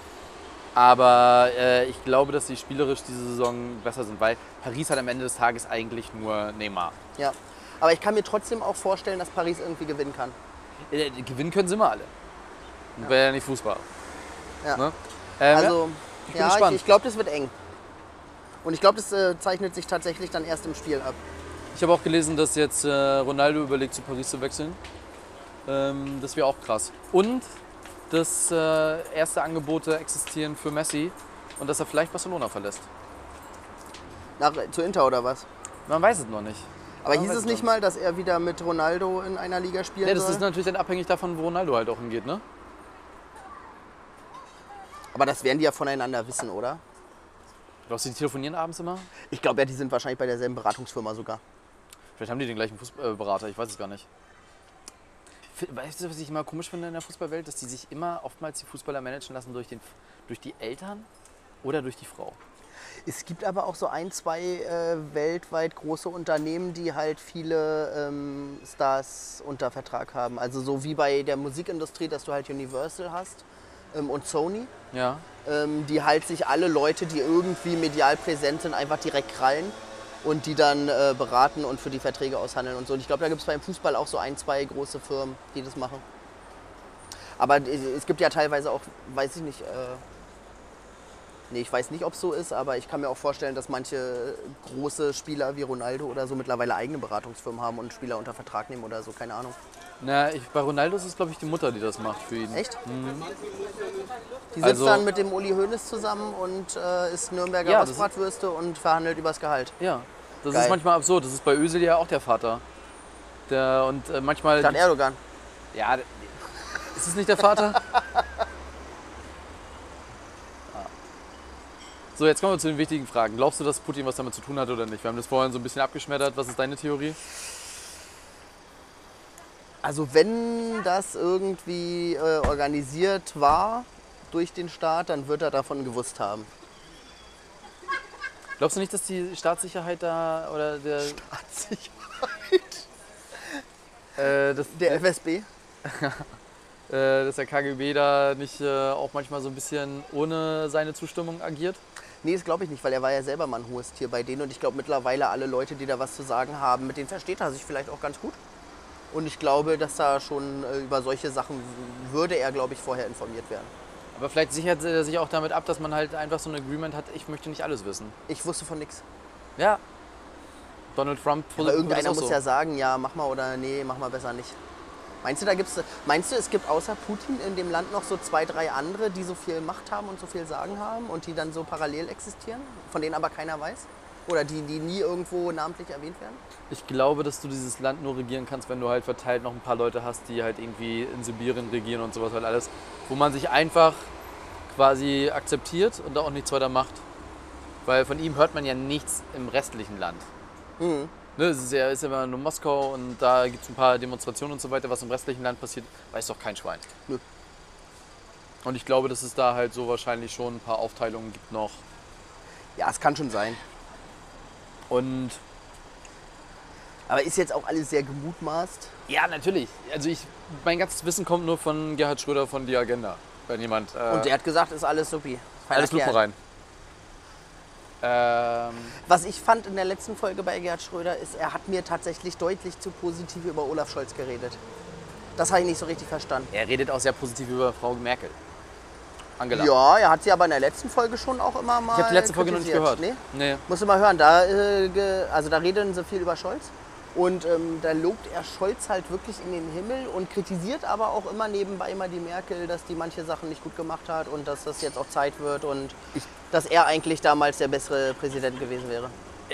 Aber äh, ich glaube, dass sie spielerisch diese Saison besser sind, weil Paris hat am Ende des Tages eigentlich nur Neymar. Ja. Aber ich kann mir trotzdem auch vorstellen, dass Paris irgendwie gewinnen kann. Äh, gewinnen können sie immer alle. Wäre ja nicht Fußball. Ja. Ne? Ähm, Also, ich bin ja, ich, gespannt. ich glaube, das wird eng. Und ich glaube, das äh, zeichnet sich tatsächlich dann erst im Spiel ab. Ich habe auch gelesen, dass jetzt äh, Ronaldo überlegt, zu Paris zu wechseln. Ähm, das wäre auch krass. Und dass äh, erste Angebote existieren für Messi und dass er vielleicht Barcelona verlässt. Nach, zu Inter oder was? Man weiß es noch nicht. Aber Ja, hieß es ich nicht mal, dass er wieder mit Ronaldo in einer Liga spielen Ja, das soll? ist natürlich dann abhängig davon, wo Ronaldo halt auch hingeht, ne? Aber das werden die ja voneinander wissen, oder? Glaubst du, die telefonieren abends immer? Ich glaube ja, die sind wahrscheinlich bei derselben Beratungsfirma sogar. Vielleicht haben die den gleichen Fußballberater, ich weiß es gar nicht. Weißt du, was ich immer komisch finde in der Fußballwelt? Dass die sich immer oftmals die Fußballer managen lassen durch, den, durch die Eltern oder durch die Frau. Es gibt aber auch so ein, zwei äh, weltweit große Unternehmen, die halt viele ähm, Stars unter Vertrag haben. Also so wie bei der Musikindustrie, dass du halt Universal hast ähm, und Sony. Ja. ähm, die halt sich alle Leute, die irgendwie medial präsent sind, einfach direkt krallen und die dann äh, beraten und für die Verträge aushandeln und so. Und ich glaube, da gibt es beim Fußball auch so ein, zwei große Firmen, die das machen. Aber es gibt ja teilweise auch, weiß ich nicht, äh, nee, ich weiß nicht, ob es so ist, aber ich kann mir auch vorstellen, dass manche große Spieler wie Ronaldo oder so mittlerweile eigene Beratungsfirmen haben und Spieler unter Vertrag nehmen oder so, keine Ahnung. Na, ich, bei Ronaldo ist es, glaube ich, die Mutter, die das macht für ihn. Echt? Die sitzt Also- dann mit dem Uli Hoeneß zusammen und äh, isst Nürnberger Ja, Rostbratwürste und verhandelt übers Gehalt. Ja. Das Geil. ist manchmal absurd. Das ist bei Özil ja auch der Vater. Der, und äh, manchmal. Statt Erdogan. Ja, ist es nicht der Vater? [laughs] So, jetzt kommen wir zu den wichtigen Fragen. Glaubst du, dass Putin was damit zu tun hat oder nicht? Wir haben das vorhin so ein bisschen abgeschmettert. Was ist deine Theorie? Also wenn das irgendwie äh, organisiert war durch den Staat, dann wird er davon gewusst haben. Glaubst du nicht, dass die Staatssicherheit da oder der, [laughs] äh, das, Der FSB? [laughs] äh, dass der KGB da nicht äh, auch manchmal so ein bisschen ohne seine Zustimmung agiert? Nee, das glaube ich nicht, weil er war ja selber mal ein hohes Tier bei denen und ich glaube mittlerweile alle Leute, die da was zu sagen haben, mit denen versteht er sich vielleicht auch ganz gut. Und ich glaube, dass da schon äh, über solche Sachen würde er, glaube ich, vorher informiert werden. Aber vielleicht sichert er sich auch damit ab, dass man halt einfach so ein Agreement hat, ich möchte nicht alles wissen. Ich wusste von nichts. Ja. Donald Trump Aber irgendeiner muss so. ja sagen, ja, mach mal oder nee, mach mal besser nicht. Meinst du, da gibt's, meinst du, es gibt außer Putin in dem Land noch so zwei, drei andere, die so viel Macht haben und so viel Sagen haben und die dann so parallel existieren, von denen aber keiner weiß? Oder die, die nie irgendwo namentlich erwähnt werden? Ich glaube, dass du dieses Land nur regieren kannst, wenn du halt verteilt noch ein paar Leute hast, die halt irgendwie in Sibirien regieren und sowas halt alles. Wo man sich einfach quasi akzeptiert und da auch nichts weiter macht. Weil von ihm hört man ja nichts im restlichen Land. Mhm. Ne, es ist ja ist ja immer nur Moskau und da gibt es ein paar Demonstrationen und so weiter. Was im restlichen Land passiert, weiß doch kein Schwein. Nö. Und ich glaube, dass es da halt so wahrscheinlich schon ein paar Aufteilungen gibt noch. Ja, es kann schon sein. Und Aber ist jetzt auch alles sehr gemutmaßt. ja, natürlich. Also ich, mein ganzes Wissen kommt nur von Gerhard Schröder von Die Agenda. Wenn jemand. Äh, Und der hat gesagt, ist alles supi. Alles Kerl. Lupe rein. Ähm, Was ich fand in der letzten Folge bei Gerhard Schröder ist, er hat mir tatsächlich deutlich zu positiv über Olaf Scholz geredet. Das habe ich nicht so richtig verstanden. er redet auch sehr positiv über Frau Merkel. Angela. Ja, er hat sie aber in der letzten Folge schon auch immer mal Ich habe die letzte Folge noch nicht gehört. Nee? Nee. Musst du mal hören, da, äh, also da reden sie viel über Scholz. Und ähm, da lobt er Scholz halt wirklich in den Himmel und kritisiert aber auch immer nebenbei mal die Merkel, dass die manche Sachen nicht gut gemacht hat und dass das jetzt auch Zeit wird und dass er eigentlich damals der bessere Präsident gewesen wäre. Äh,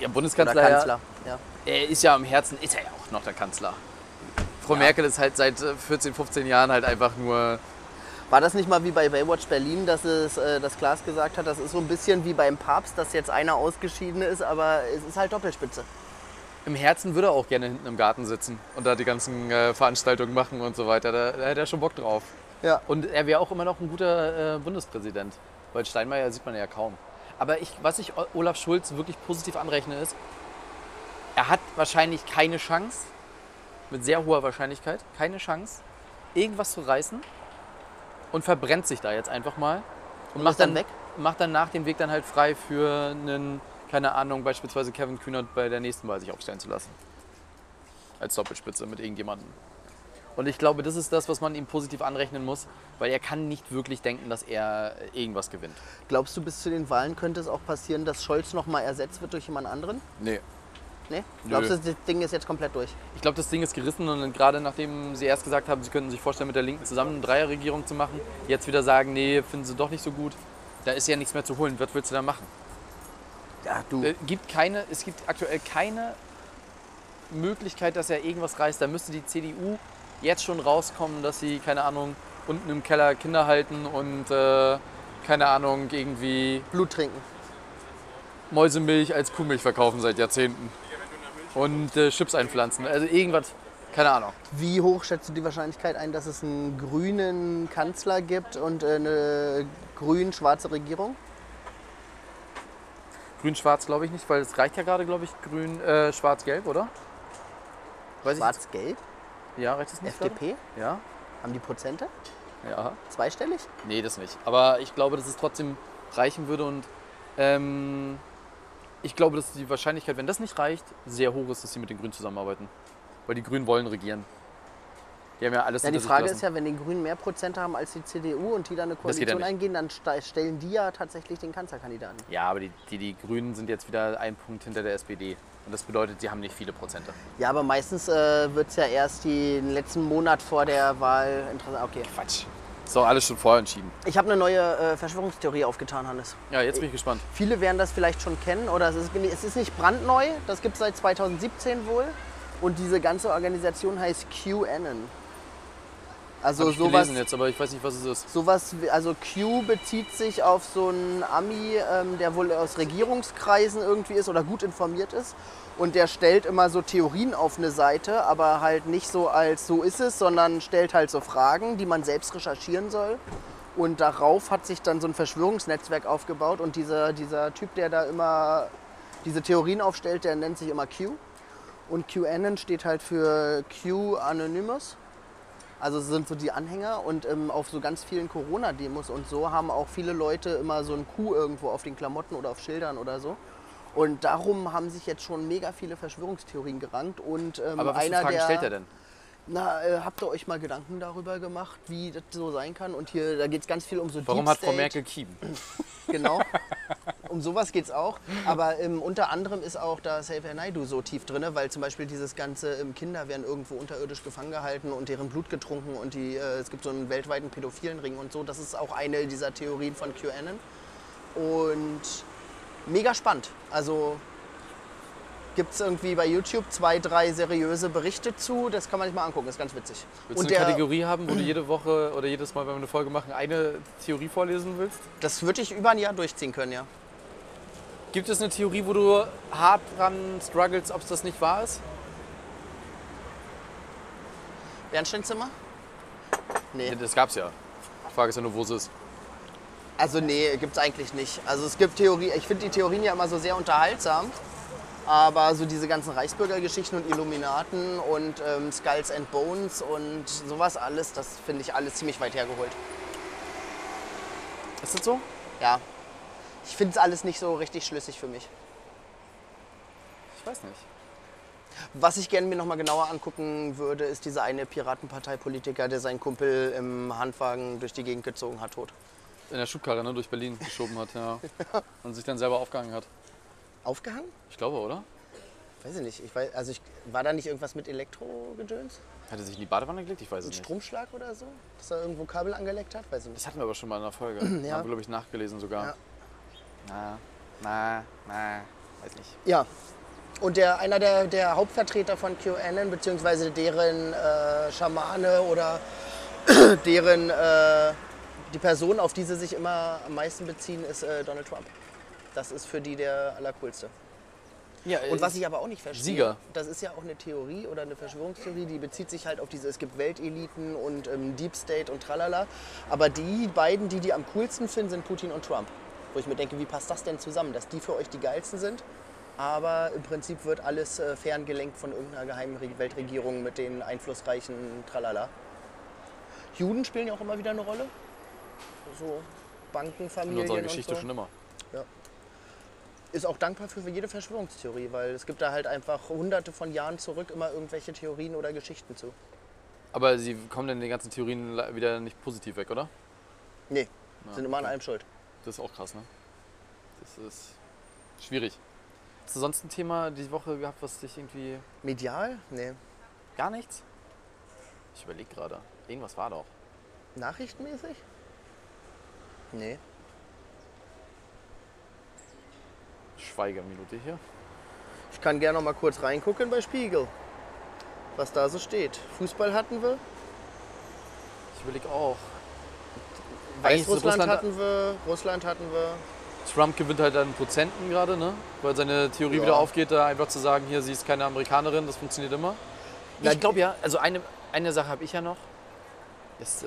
ja, Oder Bundeskanzler. ja, Kanzler. Ja. Er ist ja am Herzen, ist er ja auch noch der Kanzler. Frau Merkel ist halt seit äh, 14, 15 Jahren halt einfach nur. War das nicht mal wie bei Baywatch Berlin, dass es äh, das Klaas gesagt hat, das ist so ein bisschen wie beim Papst, dass jetzt einer ausgeschieden ist, aber es ist halt Doppelspitze. Im Herzen würde er auch gerne hinten im Garten sitzen und da die ganzen äh, Veranstaltungen machen und so weiter. Da, da hätte er schon Bock drauf. Ja. Und er wäre auch immer noch ein guter äh, Bundespräsident. Weil Steinmeier sieht man ja kaum. Aber ich, was ich Olaf Schulz wirklich positiv anrechne, ist, er hat wahrscheinlich keine Chance, mit sehr hoher Wahrscheinlichkeit, keine Chance, irgendwas zu reißen und verbrennt sich da jetzt einfach mal. Und, ist macht dann dann, weg? macht dann nach dem Weg dann halt frei für einen, keine Ahnung, beispielsweise Kevin Kühnert bei der nächsten Wahl sich aufstellen zu lassen. Als Doppelspitze mit irgendjemandem. Und ich glaube, das ist das, was man ihm positiv anrechnen muss, weil er kann nicht wirklich denken, dass er irgendwas gewinnt. Glaubst du, bis zu den Wahlen könnte es auch passieren, dass Scholz nochmal ersetzt wird durch jemand anderen? Nee. Nee? Glaubst du, das Ding ist jetzt komplett durch? Ich glaube, das Ding ist gerissen und gerade nachdem sie erst gesagt haben, sie könnten sich vorstellen, mit der Linken zusammen eine Dreierregierung zu machen, jetzt wieder sagen, nee, finden sie doch nicht so gut, da ist ja nichts mehr zu holen. Was willst du da machen? Ja, du. Es gibt, keine, es gibt aktuell keine Möglichkeit, dass er irgendwas reißt. Da müsste die CDU jetzt schon rauskommen, dass sie, keine Ahnung, unten im Keller Kinder halten und, äh, keine Ahnung, irgendwie Blut trinken. Mäusemilch als Kuhmilch verkaufen seit Jahrzehnten. Und äh, Chips einpflanzen. Also irgendwas, keine Ahnung. Wie hoch schätzt du die Wahrscheinlichkeit ein, dass es einen grünen Kanzler gibt und äh, eine grün-schwarze Regierung? Grün-Schwarz glaube ich nicht, weil es reicht ja gerade, glaube ich, grün, äh, schwarz-gelb, oder? Schwarz-gelb? ja, reicht das nicht? FDP? gerade? Ja, Haben die Prozente? ja. Zweistellig? Nee, das nicht. Aber ich glaube, dass es trotzdem reichen würde und ähm, ich glaube, dass die Wahrscheinlichkeit, wenn das nicht reicht, sehr hoch ist, dass sie mit den Grünen zusammenarbeiten. Weil die Grünen wollen regieren. Die haben ja alles Ja, die Frage ist ja, wenn die Grünen mehr Prozente haben als die CDU und die dann eine ja Koalition nicht. eingehen, dann stellen die ja tatsächlich den Kanzlerkandidaten. Ja, aber die, die, die Grünen sind jetzt wieder ein Punkt hinter der SPD. Und das bedeutet, sie haben nicht viele Prozente. Ja, aber meistens äh, wird es ja erst die- den letzten Monat vor der Wahl interessant. Okay. Quatsch. Ist doch alles schon vorher entschieden. Ich habe eine neue äh, Verschwörungstheorie aufgetan, Hannes. Ja, jetzt bin ich gespannt. Viele werden das vielleicht schon kennen oder es ist, es ist nicht brandneu, das gibt es seit 2017 wohl. Und diese ganze Organisation heißt QAnon. Also ich sowas, gelesen jetzt, aber ich weiß nicht, was es ist. sowas, also Q bezieht sich auf so einen Ami, ähm, der wohl aus Regierungskreisen irgendwie ist oder gut informiert ist. Und der stellt immer so Theorien auf eine Seite, aber halt nicht so als so ist es, sondern stellt halt so Fragen, die man selbst recherchieren soll. Und darauf hat sich dann so ein Verschwörungsnetzwerk aufgebaut. Und dieser, dieser Typ, der da immer diese Theorien aufstellt, der nennt sich immer Q. Und QAnon steht halt für Q Anonymous. Also es sind so die Anhänger und ähm, auf so ganz vielen Corona-Demos und so haben auch viele Leute immer so ein Q irgendwo auf den Klamotten oder auf Schildern oder so. Und darum haben sich jetzt schon mega viele Verschwörungstheorien gerankt und ähm, Aber was einer Fragen der stellt er denn? na, äh, habt ihr euch mal Gedanken darüber gemacht, wie das so sein kann? Und hier, da geht es ganz viel um so Warum Deep hat Frau State. Merkel Kiem? Genau. [laughs] Um sowas geht es auch. Aber ähm, unter anderem ist auch da Xavier Naidoo so tief drin, weil zum Beispiel dieses ganze ähm, Kinder werden irgendwo unterirdisch gefangen gehalten und deren Blut getrunken und die, äh, es gibt so einen weltweiten pädophilen Ring und so. Das ist auch eine dieser Theorien von QAnon. Und mega spannend. Also gibt es irgendwie bei YouTube zwei, drei seriöse Berichte zu. Das kann man sich mal angucken, ist ganz witzig. Willst du und eine der, Kategorie haben, wo du jede Woche oder jedes Mal, wenn wir eine Folge machen, eine Theorie vorlesen willst? das würde ich über ein Jahr durchziehen können, ja. Gibt es eine Theorie, wo du hart dran struggles, ob es das nicht wahr ist? Bernsteinzimmer? Nee. Das gab's ja. Die Frage ist ja nur, wo es ist. Also nee, gibt's eigentlich nicht. Also es gibt Theorie, ich finde die Theorien ja immer so sehr unterhaltsam. Aber so diese ganzen Reichsbürgergeschichten und Illuminaten und ähm, Skulls and Bones und sowas alles, das finde ich alles ziemlich weit hergeholt. Ist das so? Ja. Ich finde es alles nicht so richtig schlüssig für mich. Ich weiß nicht. Was ich gerne mir nochmal genauer angucken würde, ist dieser eine Piratenparteipolitiker, der seinen Kumpel im Handwagen durch die Gegend gezogen hat, tot. In der Schubkarre ne, durch Berlin geschoben hat, ja. [laughs] Und sich dann selber aufgehangen hat. Aufgehangen? Ich glaube, oder? Weiß ich nicht. Ich weiß, also ich, war da nicht irgendwas mit Elektrogedöns? Hat er sich in die Badewanne gelegt? Ich weiß es nicht. Stromschlag oder so? Dass er irgendwo Kabel angeleckt hat? Weiß ich nicht. Das hatten wir aber schon mal in einer Folge. [clears throat] Ja. Haben wir, glaube ich, nachgelesen sogar. Ja. Na, na, na, weiß nicht. Ja. Und der, einer der, der Hauptvertreter von QAnon, beziehungsweise deren äh, Schamane oder [clears throat] deren äh, die Person, auf die sie sich immer am meisten beziehen, ist äh, Donald Trump. Das ist für die der allercoolste. Ja, Und was ich aber auch nicht verstehe, Sieger. das ist ja auch eine Theorie oder eine Verschwörungstheorie, die bezieht sich halt auf diese, es gibt Welteliten und ähm, Deep State und tralala. Aber die beiden, die die am coolsten finden, sind Putin und Trump. Wo ich mir denke, wie passt das denn zusammen, dass die für euch die geilsten sind, aber im Prinzip wird alles äh, ferngelenkt von irgendeiner geheimen Re- Weltregierung mit den einflussreichen Tralala. Juden spielen ja auch immer wieder eine Rolle. So in Bankenfamilien unserer und Geschichte so schon immer. ist auch dankbar für jede Verschwörungstheorie, weil es gibt da halt einfach hunderte von Jahren zurück immer irgendwelche Theorien oder Geschichten zu. Aber sie kommen dann den ganzen Theorien wieder nicht positiv weg, oder? Nee, Ja, sind immer an okay. allem schuld. Das ist auch krass, ne? Das ist schwierig. Hast du sonst ein Thema die Woche gehabt, was dich irgendwie. Medial? Nee. Gar nichts? Ich überlege gerade. Irgendwas war doch. Nachrichtenmäßig? Nee. Schweigeminute hier. Ich kann gerne noch mal kurz reingucken bei Spiegel, was da so steht. Fußball hatten wir, Ich überlege auch. Weißrussland Russland- hatten wir, Russland hatten wir. Trump gewinnt halt an Prozenten gerade, ne? Weil seine Theorie Ja. wieder aufgeht, da einfach zu sagen, hier, sie ist keine Amerikanerin, das funktioniert immer. Na, Ich glaube ja, also eine, eine Sache habe ich ja noch. Das äh,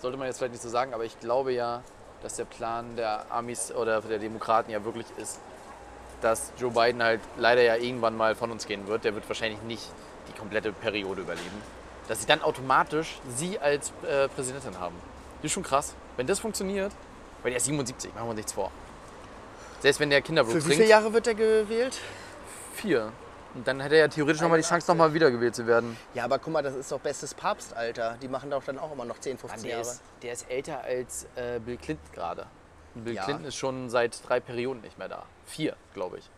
sollte man jetzt vielleicht nicht so sagen, aber ich glaube ja, dass der Plan der Amis oder der Demokraten ja wirklich ist, dass Joe Biden halt leider ja irgendwann mal von uns gehen wird. Der wird wahrscheinlich nicht die komplette Periode überleben. Dass sie dann automatisch sie als äh, Präsidentin haben. Das ist schon krass. Wenn das funktioniert, weil der ist 77, machen wir uns nichts vor. Selbst wenn der Kinderblut Für wie trinkt, viele Jahre wird er gewählt? vier. Und dann hätte er ja theoretisch nochmal die Chance, 81. nochmal wiedergewählt zu werden. Ja, aber guck mal, das ist doch bestes Papstalter. Die machen doch dann auch immer noch 10, 15 der, Jahre. ist, der ist älter als äh, Bill Clinton gerade. Bill Ja. Clinton ist schon seit drei Perioden nicht mehr da. Vier, glaube ich.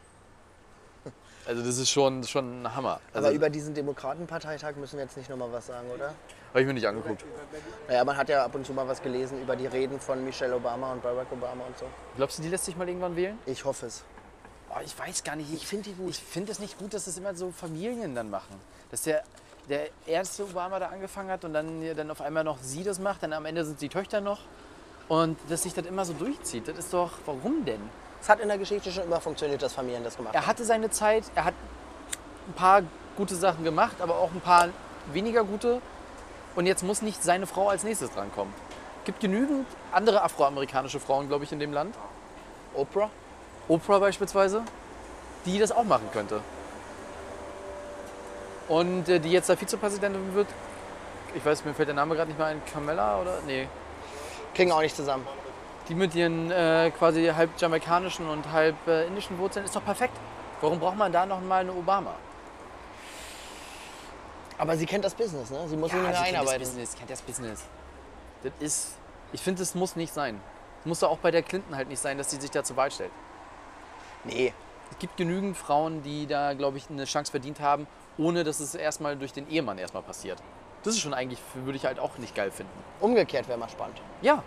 Also das ist schon, schon ein Hammer. Also, Aber über diesen Demokratenparteitag müssen wir jetzt nicht nochmal was sagen, oder? Habe ich mir nicht angeguckt. Naja, man hat ja ab und zu mal was gelesen über die Reden von Michelle Obama und Barack Obama und so. Glaubst du, die lässt sich mal irgendwann wählen? Ich hoffe es. Oh, ich weiß gar nicht. Ich finde die gut. Ich finde es nicht gut, dass das immer so Familien dann machen. Dass der, der erste Obama da angefangen hat und dann, dann auf einmal noch sie das macht, dann am Ende sind die Töchter noch. Und dass sich das immer so durchzieht, das ist doch, warum denn? Es hat in der Geschichte schon immer funktioniert, dass Familien das gemacht haben. Er hatte seine Zeit, er hat ein paar gute Sachen gemacht, aber auch ein paar weniger gute. Und jetzt muss nicht seine Frau als nächstes drankommen. gibt genügend andere afroamerikanische Frauen, glaube ich, in dem Land. Oprah? Oprah beispielsweise, die das auch machen könnte. Und äh, die jetzt da Vizepräsidentin wird, ich weiß, mir fällt der Name gerade nicht mehr ein, Camilla oder? Nee. Kriegen auch nicht zusammen. Die mit ihren äh, quasi halb jamaikanischen und halb äh, indischen Wurzeln ist doch perfekt. Warum braucht man da noch mal eine Obama? Aber sie kennt das Business, ne? Sie muss mehr sie kennt das einarbeiten. Business, kennt das Business. Das ist, ich finde, das muss nicht sein. Muss doch auch bei der Clinton halt nicht sein, dass sie sich da zur Wahl stellt. Nee. Es gibt genügend Frauen, die da, glaube ich, eine Chance verdient haben, ohne dass es erstmal durch den Ehemann erstmal passiert. Das ist schon eigentlich, würde ich halt auch nicht geil finden. Umgekehrt wäre mal spannend. Ja.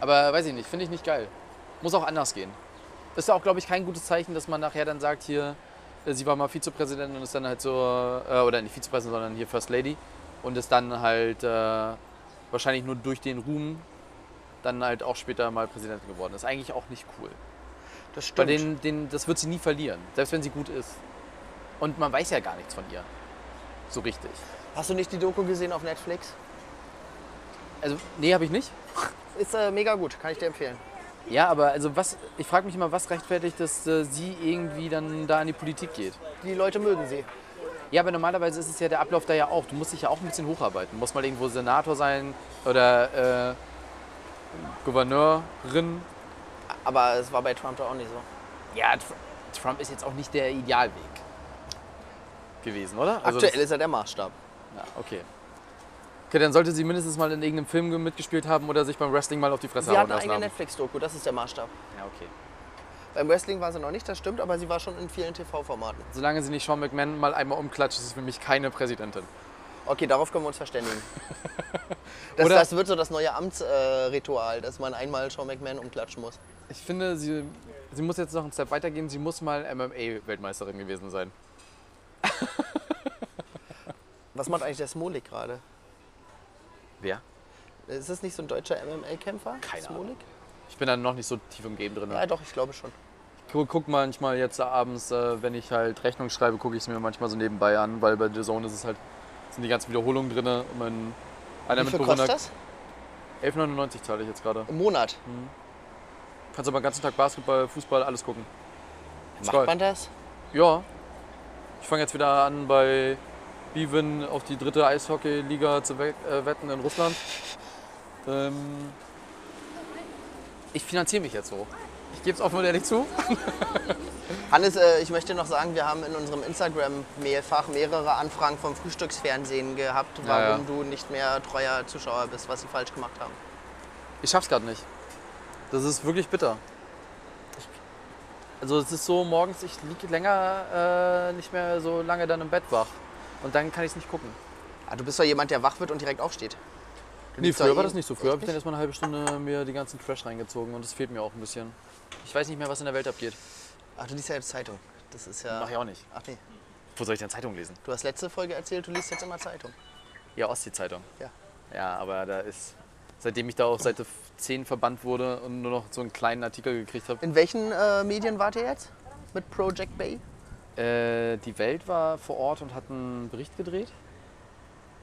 Aber weiß ich nicht, finde ich nicht geil. Muss auch anders gehen. Ist ja auch, glaube ich, kein gutes Zeichen, dass man nachher dann sagt, hier, sie war mal Vizepräsidentin und ist dann halt so, äh, oder nicht Vizepräsidentin, sondern hier First Lady und ist dann halt äh, wahrscheinlich nur durch den Ruhm dann halt auch später mal Präsidentin geworden. ist eigentlich auch nicht cool. Das Weil stimmt. den, den, das wird sie nie verlieren, selbst wenn sie gut ist. Und man weiß ja gar nichts von ihr. So richtig. Hast du nicht die Doku gesehen auf Netflix? Also, nee, habe ich nicht. Ist äh, mega gut, kann ich dir empfehlen. Ja, aber also was, ich frage mich immer, was rechtfertigt, dass äh, sie irgendwie dann da in die Politik geht. Die Leute mögen sie. Ja, aber normalerweise ist es ja der Ablauf da ja auch. Du musst dich ja auch ein bisschen hocharbeiten. Du musst mal irgendwo Senator sein oder äh, Gouverneurin. Aber es war bei Trump doch auch nicht so. Ja, Tr- Trump ist jetzt auch nicht der Idealweg gewesen, oder? Also Aktuell ist er der Maßstab. Ja, okay. Okay, dann sollte sie mindestens mal in irgendeinem Film mitgespielt haben oder sich beim Wrestling mal auf die Fresse Sie hat hauen eine lassen haben. Netflix-Doku, das ist der Maßstab. Ja, okay. Beim Wrestling war sie noch nicht, das stimmt, aber sie war schon in vielen TV-Formaten. Solange sie nicht Sean McMahon mal einmal umklatscht, ist es für mich keine Präsidentin. Okay, darauf können wir uns verständigen. [laughs] Das, Oder- das wird so das neue Amtsritual, äh, dass man einmal Sean McMahon umklatschen muss. Ich finde, sie, sie muss jetzt noch einen Step weitergehen. Sie muss mal MMA-Weltmeisterin gewesen sein. Was macht eigentlich der Smolik gerade? Wer? Ist das nicht so ein deutscher MMA-Kämpfer? Keine Smolik? Ich bin da noch nicht so tief im Game drin. Ja, doch, ich glaube schon. Ich gu- guck manchmal jetzt abends, äh, wenn ich halt Rechnung schreibe, gucke ich es mir manchmal so nebenbei an, weil bei The Zone ist es halt, sind die ganzen Wiederholungen drin. Und mein einer Wie viel Mitbewohner. kostet das? 11,99 zahle ich jetzt gerade. Im Monat. Kannst aber den ganzen Tag Basketball, Fußball, alles gucken. Macht man das? Ja. Ich fange jetzt wieder an bei Bivin auf die dritte Eishockey-Liga zu äh, wetten in Russland. Ähm, ich finanziere mich jetzt so. Ich gebe es offen und ehrlich zu. [laughs] Hannes, äh, ich möchte noch sagen, wir haben in unserem Instagram-Mailfach mehrere Anfragen vom Frühstücksfernsehen gehabt, Ja, warum ja. du nicht mehr treuer Zuschauer bist, was sie falsch gemacht haben. Ich schaff's gerade nicht. Das ist wirklich bitter. Also es ist so, morgens, ich liege länger äh, nicht mehr so lange dann im Bett wach. Und dann kann ich es nicht gucken. Ah, du bist doch jemand, der wach wird und direkt aufsteht. Du Nee, früher war eh- das nicht so. Früher habe ich dann erstmal eine halbe Stunde mir die ganzen Trash reingezogen und das fehlt mir auch ein bisschen. Ich weiß nicht mehr, was in der Welt abgeht. Ach, du liest ja jetzt Zeitung. Das ist ja. Mach ich auch nicht. Ach nee. Wo soll ich denn Zeitung lesen? Du hast letzte Folge erzählt, du liest jetzt immer Zeitung. Ja, Ostsee-Zeitung. Ja. Ja, aber da ist, seitdem ich da auf Seite 10 verbannt wurde und nur noch so einen kleinen Artikel gekriegt habe. In welchen äh, Medien wart ihr jetzt? Mit Project Bay? Äh, die Welt war vor Ort und hat einen Bericht gedreht,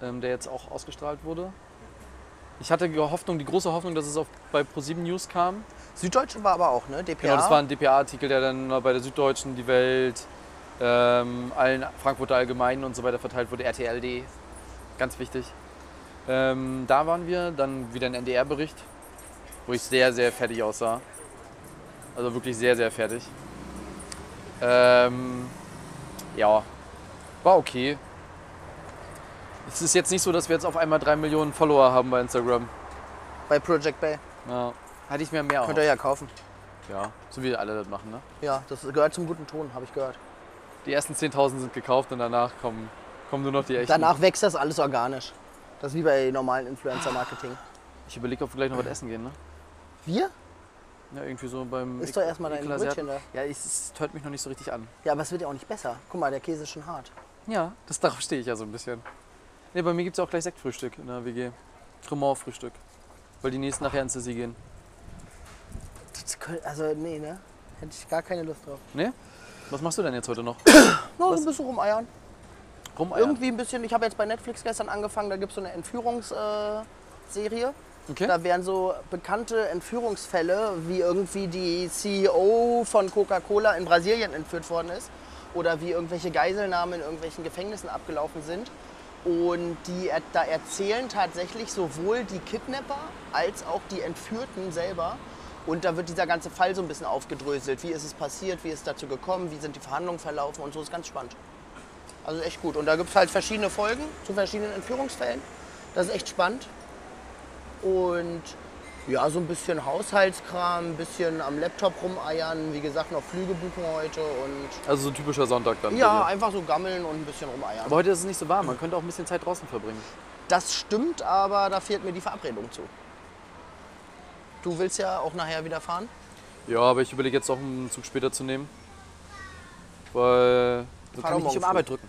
ähm, der jetzt auch ausgestrahlt wurde. Ich hatte die Hoffnung, die große Hoffnung, dass es auf, bei ProSieben News kam. Süddeutsche war aber auch, ne? DPA. Genau, das war ein DPA-Artikel, der dann bei der Süddeutschen, die Welt, ähm, allen Frankfurter Allgemeinen und so weiter verteilt wurde, RTLD, ganz wichtig. Ähm, da waren wir, dann wieder ein NDR-Bericht, wo ich sehr, sehr fertig aussah. Also wirklich sehr, sehr fertig. Ähm, ja, war okay. Es ist jetzt nicht so, dass wir jetzt auf einmal drei Millionen Follower haben bei Instagram. Bei Project Bay. Ja, hatte ich mir mehr Könnt ihr ja kaufen. Ja, so wie alle das machen, ne? Ja, das gehört zum guten Ton, habe ich gehört. Die ersten 10.000 sind gekauft und danach kommen, kommen nur noch die echten. Danach wächst das alles organisch. Das ist wie bei normalen Influencer-Marketing. Ich überlege, ob wir gleich noch was essen gehen, ne? Wir? Ja, irgendwie so beim. Isst doch erstmal dein. Brötchen da. Ja, es, es hört mich noch nicht so richtig an. Ja, aber es wird ja auch nicht besser. Guck mal, der Käse ist schon hart. Ja, das, darauf stehe ich ja so ein bisschen. Ne, bei mir gibt es auch gleich Sektfrühstück in der WG. Cremant-Frühstück. Weil die nächsten nachher ins Sissi gehen. Das könnt- Also, nee, ne? Hätte ich gar keine Lust drauf. Ne? Was machst du denn jetzt heute noch? [coughs] No, so ein bisschen rumeiern. Rumeiern. Irgendwie ein bisschen, ich habe jetzt bei Netflix gestern angefangen, da gibt es so eine Entführungsserie. Serie. Okay. Da werden so bekannte Entführungsfälle, wie irgendwie die CEO von Coca-Cola in Brasilien entführt worden ist oder wie irgendwelche Geiselnahmen in irgendwelchen Gefängnissen abgelaufen sind. Und die da erzählen tatsächlich sowohl die Kidnapper als auch die Entführten selber. Und da wird dieser ganze Fall so ein bisschen aufgedröselt. Wie ist es passiert? Wie ist es dazu gekommen? Wie sind die Verhandlungen verlaufen? Und so ist ganz spannend. Also echt gut. Und da gibt es halt verschiedene Folgen zu verschiedenen Entführungsfällen. Das ist echt spannend. Und ja, so ein bisschen Haushaltskram, ein bisschen am Laptop rumeiern. Wie gesagt, noch Flüge buchen heute. Und Also so ein typischer Sonntag dann. ja, einfach so gammeln und ein bisschen rumeiern. Aber heute ist es nicht so warm. Man könnte auch ein bisschen Zeit draußen verbringen. Das stimmt, aber da fehlt mir die Verabredung zu. Du willst ja auch nachher wieder fahren? Ja, aber ich überlege jetzt auch einen Zug später zu nehmen. Weil. So Fahr kann ich nicht um Arbeit drücken.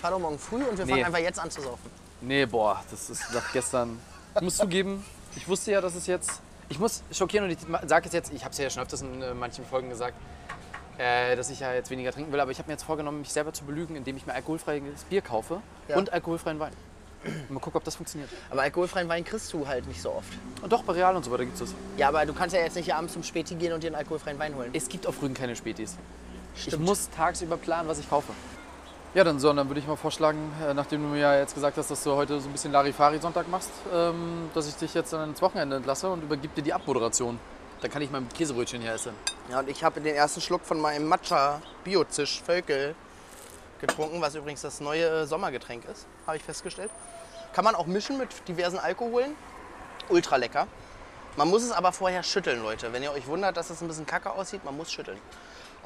Fahr doch morgen früh und wir Nee. fangen einfach jetzt an zu saufen. Nee, boah, das ist nach gestern. Ich muss zugeben, ich wusste ja, dass es jetzt. Ich muss schockieren und ich sage es jetzt, ich habe es ja schon öfters in äh, manchen Folgen gesagt, äh, dass ich ja jetzt weniger trinken will, aber ich habe mir jetzt vorgenommen, mich selber zu belügen, indem ich mir alkoholfreies Bier kaufe Ja. und alkoholfreien Wein. Mal gucken, ob das funktioniert. Aber alkoholfreien Wein kriegst du halt nicht so oft. Und doch, bei Real und so weiter gibt es das. Ja, aber du kannst ja jetzt nicht abends zum Späti gehen und dir einen alkoholfreien Wein holen. Es gibt auf Rügen keine Spätis. Ich Stimmt. muss tagsüber planen, was ich kaufe. Ja, dann so, dann würde ich mal vorschlagen, äh, nachdem du mir ja jetzt gesagt hast, dass du heute so ein bisschen Larifari-Sonntag machst, ähm, dass ich dich jetzt dann ins Wochenende entlasse und übergib dir die Abmoderation. Dann kann ich mein Käsebrötchen hier essen. Ja, und ich habe den ersten Schluck von meinem Matcha Biozisch Völkel getrunken, was übrigens das neue Sommergetränk ist, habe ich festgestellt. Kann man auch mischen mit diversen Alkoholen. Ultra lecker. Man muss es aber vorher schütteln, Leute. Wenn ihr euch wundert, dass es ein bisschen kacke aussieht, man muss schütteln.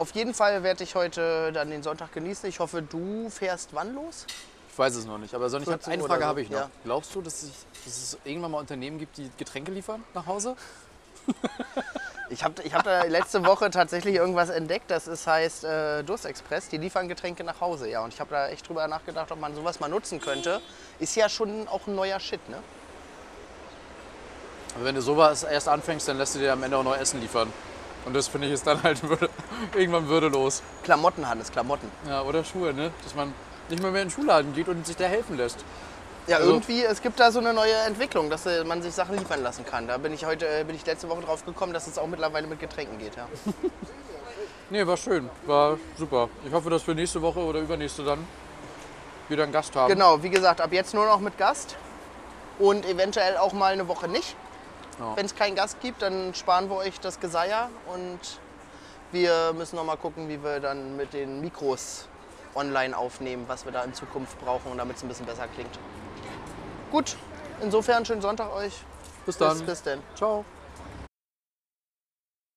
Auf jeden Fall werde ich heute dann den Sonntag genießen. Ich hoffe, du fährst wann los? Ich weiß es noch nicht, aber sonst ich hab, 14 eine Frage so, habe ich noch. ja. Glaubst du, dass, ich, dass es irgendwann mal Unternehmen gibt, die Getränke liefern nach Hause? [laughs] Ich habe ich hab da letzte Woche tatsächlich irgendwas entdeckt, das ist, heißt äh, Durstexpress. Die liefern Getränke nach Hause. Ja, und ich habe da echt drüber nachgedacht, ob man sowas mal nutzen könnte. Ist ja schon auch ein neuer Shit, ne? Aber wenn du sowas erst anfängst, dann lässt du dir am Ende auch noch Essen liefern. Und das finde ich ist dann halt [laughs] würde, irgendwann würdelos. Klamotten, Hannes, Klamotten. Ja, oder Schuhe, ne? Dass man nicht mehr, mehr in den Schuhladen geht und sich da helfen lässt. Ja, Also- irgendwie, es gibt da so eine neue Entwicklung, dass äh, man sich Sachen liefern lassen kann. Da bin ich heute, äh, bin ich letzte Woche drauf gekommen, dass es auch mittlerweile mit Getränken geht, ja. [laughs] Nee, war schön. War super. Ich hoffe, dass wir nächste Woche oder übernächste dann wieder einen Gast haben. Genau, wie gesagt, ab jetzt nur noch mit Gast und eventuell auch mal eine Woche nicht. Ja. Wenn es keinen Gast gibt, dann sparen wir euch das Geseier und wir müssen noch mal gucken, wie wir dann mit den Mikros online aufnehmen, was wir da in Zukunft brauchen, damit es ein bisschen besser klingt. Gut, insofern schönen Sonntag euch. Bis dann. Bis, bis denn. Ciao.